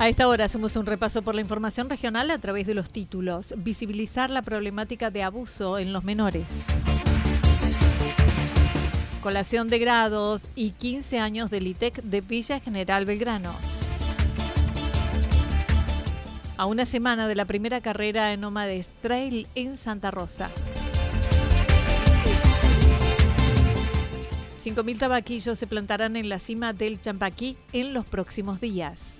A esta hora hacemos un repaso por la información regional a través de los títulos. Visibilizar la problemática de abuso en los menores. Colación de grados y 15 años del ITEC de Villa General Belgrano. A una semana de la primera carrera en Nómades Trail en Santa Rosa. 5.000 tabaquillos se plantarán en la cima del Champaquí en los próximos días.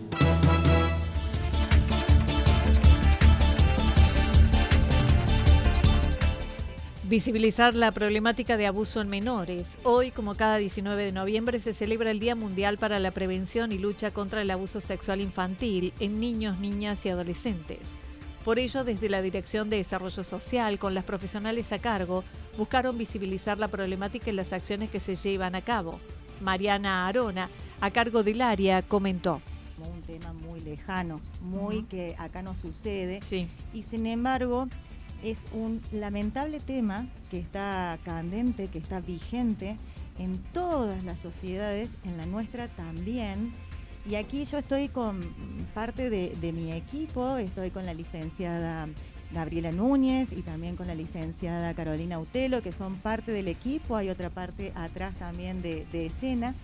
Visibilizar la problemática de abuso en menores. Hoy, como cada 19 de noviembre, se celebra el Día Mundial para la Prevención y Lucha contra el Abuso Sexual Infantil en niños, niñas y adolescentes. Por ello, desde la Dirección de Desarrollo Social, con las profesionales a cargo, buscaron visibilizar la problemática y las acciones que se llevan a cabo. Mariana Arona, a cargo del área, comentó. Un tema muy lejano, muy que acá no sucede. Sí. Y sin embargo, es un lamentable tema que está candente, que está vigente en todas las sociedades, en la nuestra también. Y aquí yo estoy con parte de, mi equipo, estoy con la licenciada Gabriela Núñez y también con la licenciada Carolina Utelo, que son parte del equipo. Hay otra parte atrás también de escena.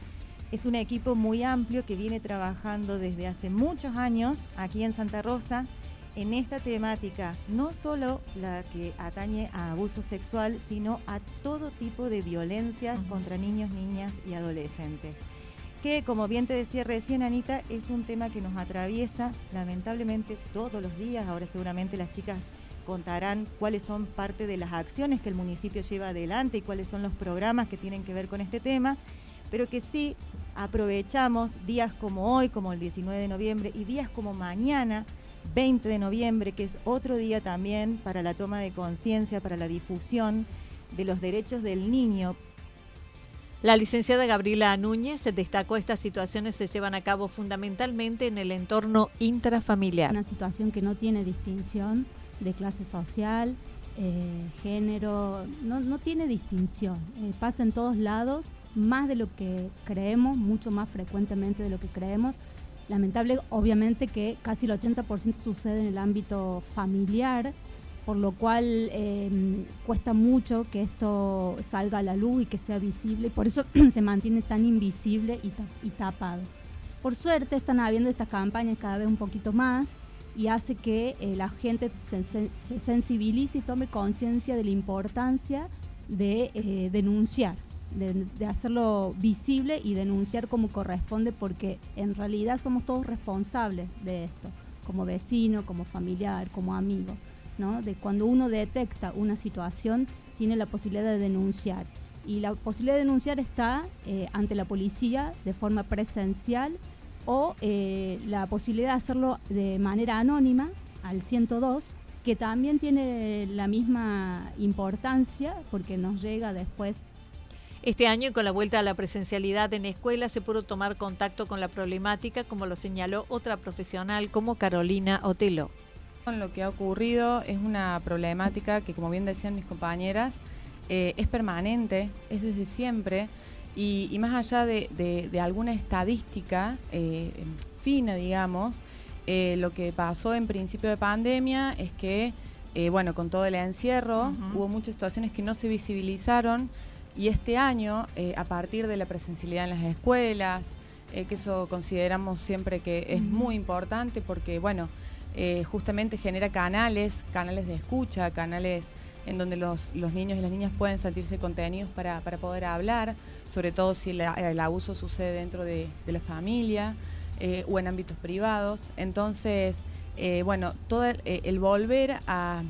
Es un equipo muy amplio que viene trabajando desde hace muchos años aquí en Santa Rosa en esta temática, no solo la que atañe a abuso sexual, sino a todo tipo de violencias contra niños, niñas y adolescentes. Que, como bien te decía recién, Anita, es un tema que nos atraviesa lamentablemente todos los días. Ahora seguramente las chicas contarán cuáles son parte de las acciones que el municipio lleva adelante y cuáles son los programas que tienen que ver con este tema, pero que sí aprovechamos días como hoy, como el 19 de noviembre, y días como mañana, 20 de noviembre, que es otro día también para la toma de conciencia, para la difusión de los derechos del niño. La licenciada Gabriela Núñez destacó estas situaciones se llevan a cabo fundamentalmente en el entorno intrafamiliar. Una situación que no tiene distinción de clase social, eh, género, no, no, tiene distinción. Eh, pasa en todos lados, más de lo que creemos, mucho más frecuentemente de lo que creemos. Lamentable, obviamente, que casi el 80% sucede en el ámbito familiar, por lo cual eh, cuesta mucho que esto salga a la luz y que sea visible, por eso se mantiene tan invisible y, y, tapado. Por suerte están habiendo estas campañas cada vez un poquito más y hace que eh, la gente se, se, sensibilice y tome conciencia de la importancia de eh, denunciar, de, hacerlo visible y denunciar como corresponde, porque en realidad somos todos responsables de esto como vecino, como familiar, como amigo, ¿no? De cuando uno detecta una situación, tiene la posibilidad de denunciar. Y la posibilidad de denunciar está eh, ante la policía de forma presencial o eh, la posibilidad de hacerlo de manera anónima al 102, que también tiene la misma importancia porque nos llega después este año, con la vuelta a la presencialidad en escuela, se pudo tomar contacto con la problemática, como lo señaló otra profesional como Carolina Otelo. Lo que ha ocurrido es una problemática que, como bien decían mis compañeras, eh, es permanente, es desde siempre, y, más allá de, alguna estadística eh, fina, digamos, eh, lo que pasó en principio de pandemia es que, bueno, con todo el encierro, hubo muchas situaciones que no se visibilizaron y este año, eh, a partir de la presencialidad en las escuelas, eh, que eso consideramos siempre que es muy importante porque, bueno, eh, justamente genera canales, canales de escucha, canales en donde los, niños y las niñas pueden sentirse contenidos para, poder hablar, sobre todo si el abuso sucede dentro de, la familia o en ámbitos privados. Entonces, bueno, todo el, volver a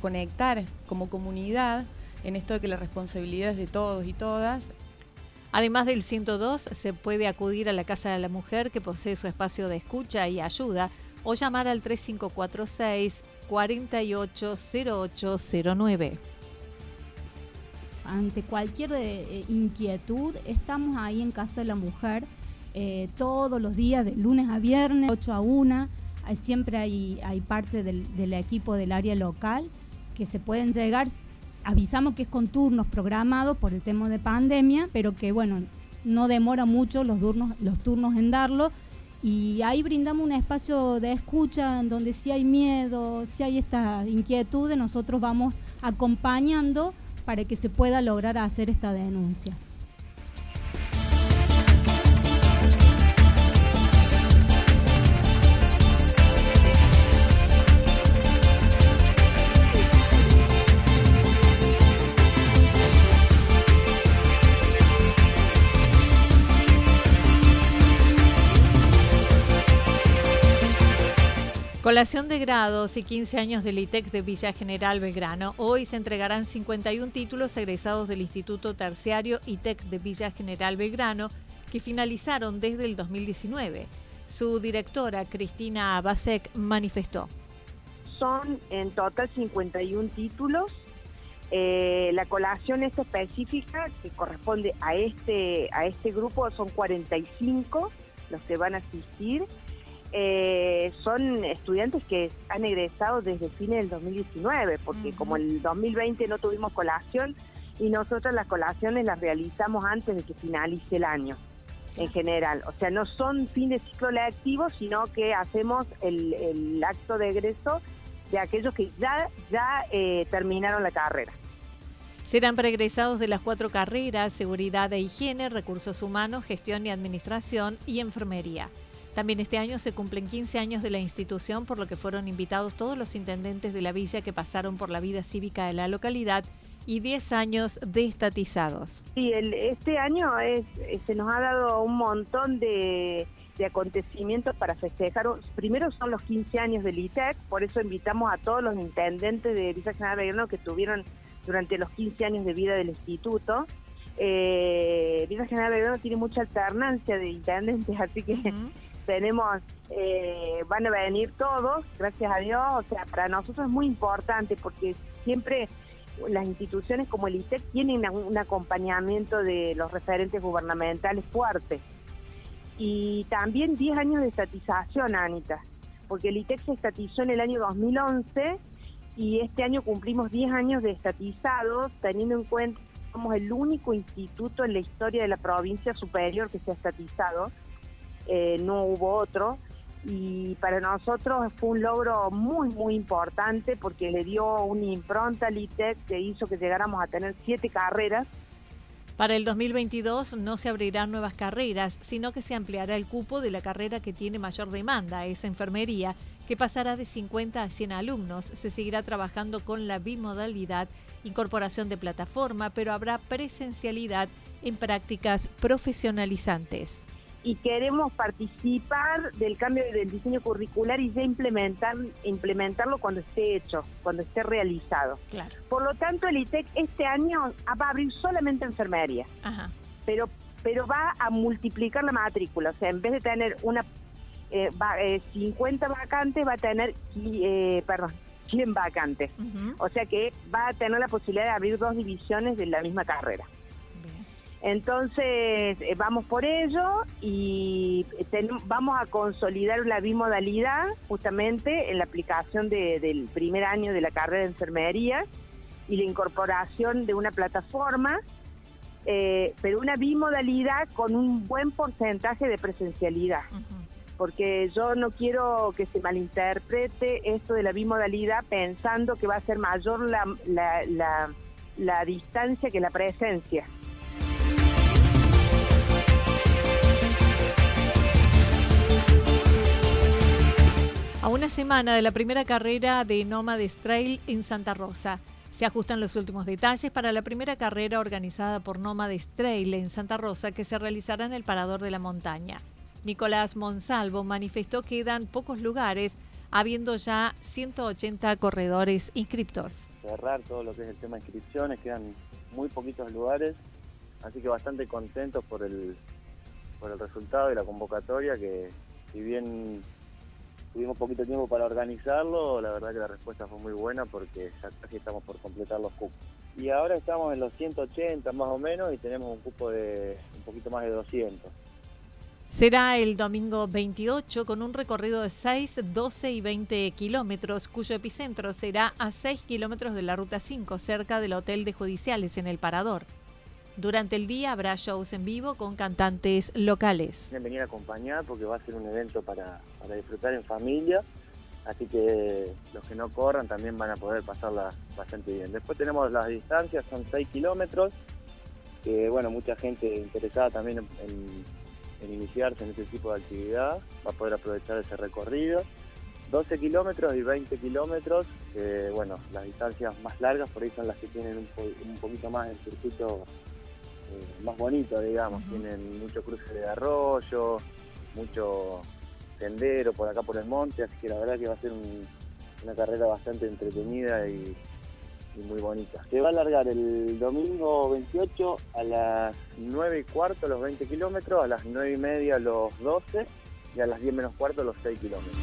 conectar como comunidad en esto de que la responsabilidad es de todos y todas. Además del 102, se puede acudir a la Casa de la Mujer que posee su espacio de escucha y ayuda o llamar al 3546 480809. Ante cualquier eh, inquietud, estamos ahí en Casa de la Mujer eh, todos los días, de lunes a viernes, 8 a 1. siempre hay, hay parte del, del equipo del área local que se pueden llegar avisamos que es con turnos programados por el tema de pandemia, pero que bueno, no demora mucho los turnos, los turnos en darlo. Y ahí brindamos un espacio de escucha en donde si hay miedo, si hay esta inquietud, nosotros vamos acompañando para que se pueda lograr hacer esta denuncia. Colación de grados y 15 años del ITEC de Villa General Belgrano. Hoy se entregarán 51 títulos egresados del Instituto Terciario ITEC de Villa General Belgrano que finalizaron desde el 2019. Su directora, Cristina Basek, manifestó. Son en total 51 títulos. Eh, la colación esta específica que corresponde a este, a este grupo son 45 los que van a asistir eh, son estudiantes que han egresado desde fines del 2019, porque como el 2020 no tuvimos colación y nosotros las colaciones las realizamos antes de que finalice el año en general. O sea, no son fin de ciclo lectivo, sino que hacemos el, acto de egreso de aquellos que ya, ya eh, terminaron la carrera. Serán pregresados de las cuatro carreras, seguridad e higiene, recursos humanos, gestión y administración y enfermería. También este año se cumplen 15 años de la institución, por lo que fueron invitados todos los intendentes de la villa que pasaron por la vida cívica de la localidad y 10 años de estatizados. Sí, este año es, se nos ha dado un montón de, acontecimientos para festejar. Primero son los 15 años del ITEC, por eso invitamos a todos los intendentes de Villa General Belgrano que tuvieron durante los 15 años de vida del instituto. Eh, Villa General Belgrano tiene mucha alternancia de intendentes, así que tenemos, eh, van a venir todos, gracias a Dios, o sea, para nosotros es muy importante porque siempre las instituciones como el ITEC tienen un acompañamiento de los referentes gubernamentales fuertes. Y también 10 años de estatización, Anita, porque el ITEC se estatizó en el año 2011 y este año cumplimos 10 años de estatizados, teniendo en cuenta que somos el único instituto en la historia de la provincia superior que se ha estatizado eh, no hubo otro. Y para nosotros fue un logro muy, muy importante porque le dio una impronta al ITEC que hizo que llegáramos a tener siete carreras. Para el 2022 no se abrirán nuevas carreras, sino que se ampliará el cupo de la carrera que tiene mayor demanda, esa enfermería, que pasará de 50 a 100 alumnos. Se seguirá trabajando con la bimodalidad, incorporación de plataforma, pero habrá presencialidad en prácticas profesionalizantes y queremos participar del cambio del diseño curricular y ya implementar, implementarlo cuando esté hecho, cuando esté realizado. Claro. Por lo tanto, el ITEC este año va a abrir solamente enfermería, Ajá. pero pero va a multiplicar la matrícula, o sea, en vez de tener una eh, va- eh, 50 vacantes, va a tener, eh, perdón, 100 vacantes. O sea que va a tener la posibilidad de abrir dos divisiones de la misma carrera. Entonces, eh, vamos por ello y ten- vamos a consolidar la bimodalidad justamente en la aplicación de- del primer año de la carrera de enfermería y la incorporación de una plataforma, eh, pero una bimodalidad con un buen porcentaje de presencialidad porque yo no quiero que se malinterprete esto de la bimodalidad pensando que va a ser mayor la, la, la, la distancia que la presencia. A una semana de la primera carrera de Nómades Trail en Santa Rosa. Se ajustan los últimos detalles para la primera carrera organizada por Nómades Trail en Santa Rosa que se realizará en el Parador de la Montaña. Nicolás Monsalvo manifestó que quedan pocos lugares, habiendo ya 180 corredores inscriptos. cerrar todo lo que es el tema de inscripciones, quedan muy poquitos lugares, así que bastante contentos por el, por el resultado de la convocatoria, que si bien tuvimos poquito tiempo para organizarlo, la verdad que la respuesta fue muy buena porque ya casi estamos por completar los cupos. Y ahora estamos en los 180 más o menos y tenemos un cupo de un poquito más de 200. Será el domingo 28 con un recorrido de 6, 12 y 20 kilómetros, cuyo epicentro será a 6 kilómetros de la Ruta 5, cerca del Hotel de Judiciales en el Parador. Durante el día habrá shows en vivo con cantantes locales. Quieren venir a acompañar porque va a ser un evento para, disfrutar en familia, así que los que no corran también van a poder pasarla bastante bien. Después tenemos las distancias, son 6 kilómetros, que bueno, mucha gente interesada también en, iniciarse en este tipo de actividad va a poder aprovechar ese recorrido. 12 kilómetros y 20 kilómetros, que bueno, las distancias más largas por ahí son las que tienen un, un poquito más el circuito eh, más bonito, digamos. Tienen mucho cruce de arroyo, mucho sendero por acá por el monte, así que la verdad que va a ser un- una carrera bastante entretenida y, y muy bonita. Se va a alargar el domingo 28 a las 9 y cuarto los 20 kilómetros, a las 9 y media los 12 y a las 10 menos cuarto los 6 kilómetros.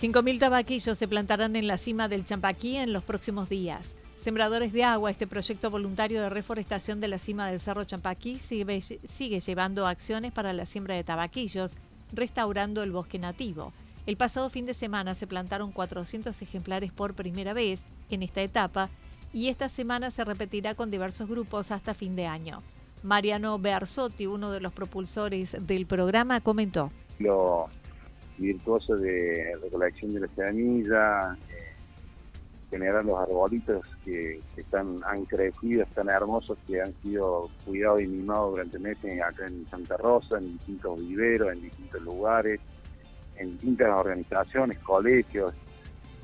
5.000 tabaquillos se plantarán en la cima del Champaquí en los próximos días. Sembradores de Agua, este proyecto voluntario de reforestación de la cima del Cerro Champaquí, sigue, llevando acciones para la siembra de tabaquillos, restaurando el bosque nativo. El pasado fin de semana se plantaron 400 ejemplares por primera vez en esta etapa y esta semana se repetirá con diversos grupos hasta fin de año. Mariano Bearzotti, uno de los propulsores del programa, comentó. lo virtuoso de recolección de la semilla, generar los arbolitos que, están, han crecido, están hermosos, que han sido cuidados y mimados durante meses acá en Santa Rosa, en distintos viveros, en distintos lugares, en distintas organizaciones, colegios,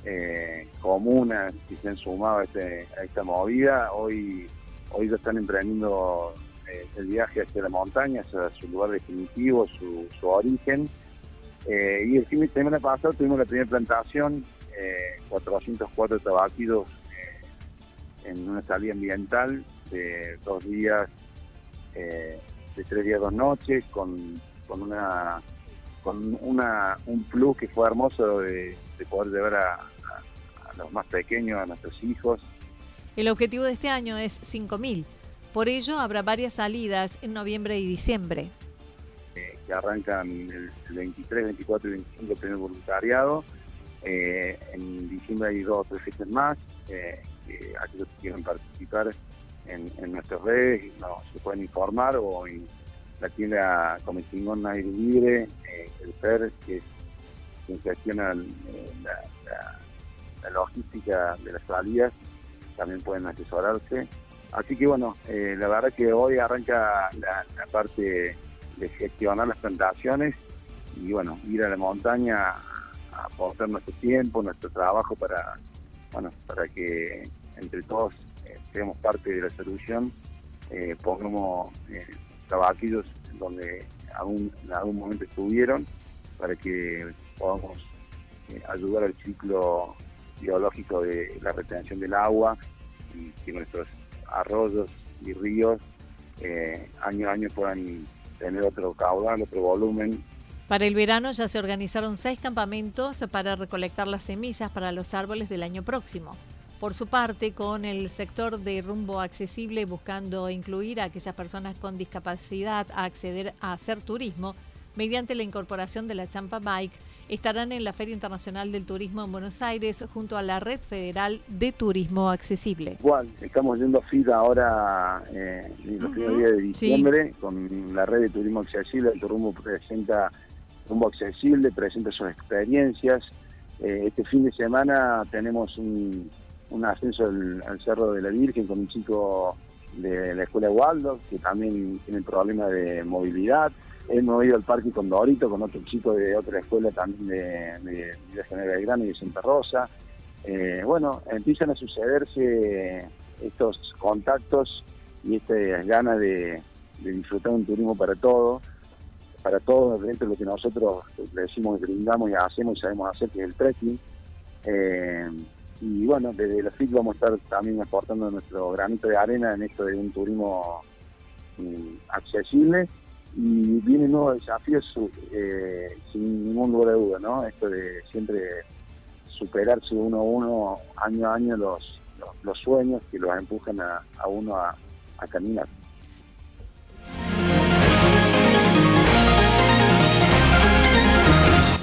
eh, comunas que se han sumado a, este- a esta movida. Hoy, hoy ya están emprendiendo eh, el viaje hacia la montaña, hacia su lugar definitivo, su, su origen. Eh, y el fin de semana pasado tuvimos la primera plantación, eh, 404 tabaquidos eh, en una salida ambiental de dos días, eh, de tres días, dos noches, con, con una con una un plus que fue hermoso de, de poder llevar a, a- a los más pequeños, a nuestros hijos, El objetivo de este año es 5.000. Por ello, habrá varias salidas en noviembre y diciembre. que arrancan el 23, 24 y 25 el primer voluntariado. Eh, en diciembre hay dos o tres fechas más. Eh, que aquellos que quieran participar en, nuestras redes no, se pueden informar o en la tienda Comecingón Aire Libre, eh, el PER, que es quien gestiona la, la- logística de las salidas, también pueden asesorarse. Así que bueno, la verdad que hoy arranca la, la parte de gestionar las plantaciones y bueno, ir a la montaña aportar nuestro tiempo, nuestro trabajo para, bueno, para que entre todos eh, seamos parte de la solución eh, pongamos eh, tabaquillos donde algún, en algún momento estuvieron para que podamos eh, ayudar al ciclo biológico de la retención del agua y que nuestros arroyos y ríos año a año puedan tener otro caudal, otro volumen. Para el verano ya se organizaron seis campamentos para recolectar las semillas para los árboles del año próximo. Por su parte, con el sector de rumbo accesible buscando incluir a aquellas personas con discapacidad a acceder a hacer turismo mediante la incorporación de la Champa Bike, estarán en la Feria Internacional del Turismo en Buenos Aires junto a la Red Federal de Turismo Accesible. Igual, estamos yendo a FIDA ahora eh, en los primeros días de diciembre con la Red de Turismo Accesible. El Turismo presenta Rumbo Accesible, presenta sus experiencias. Eh, este fin de semana tenemos un, ascenso al, Cerro de la Virgen con un chico de la Escuela Waldo que también tiene problema de movilidad. Hemos ido al Parque Condorito con otro chico de otra escuela también de General Belgrano y de Santa Rosa. Eh, bueno, empiezan a sucederse estos contactos y estas ganas de, de disfrutar un turismo para todos, para todos dentro de lo que nosotros le decimos, brindamos y hacemos y sabemos hacer, que es el trekking. Eh, y bueno, desde la FIC vamos a estar también aportando nuestro granito de arena en esto de un turismo mm, accesible y vienen nuevos desafíos eh, sin ningún lugar de duda, ¿no? Esto de siempre superarse uno a uno, año a año, los, los, los sueños que los empujan a, a uno a, a caminar.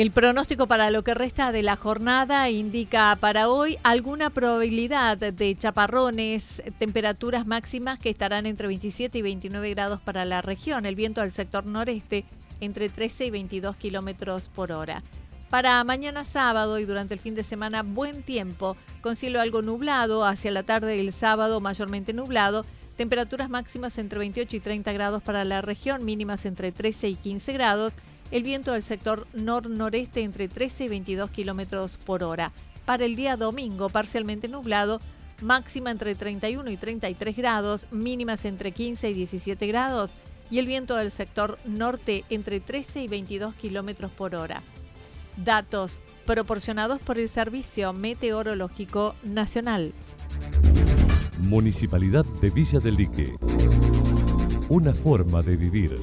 El pronóstico para lo que resta de la jornada indica para hoy alguna probabilidad de chaparrones, temperaturas máximas que estarán entre 27 y 29 grados para la región, el viento del sector noreste entre 13 y 22 kilómetros por hora. Para mañana sábado y durante el fin de semana, buen tiempo, con cielo algo nublado, hacia la tarde del sábado mayormente nublado, temperaturas máximas entre 28 y 30 grados para la región, mínimas entre 13 y 15 grados el viento del sector nor-noreste entre 13 y 22 kilómetros por hora. Para el día domingo, parcialmente nublado, máxima entre 31 y 33 grados, mínimas entre 15 y 17 grados, y el viento del sector norte entre 13 y 22 kilómetros por hora. Datos proporcionados por el Servicio Meteorológico Nacional. Municipalidad de Villa del Lique. Una forma de vivir.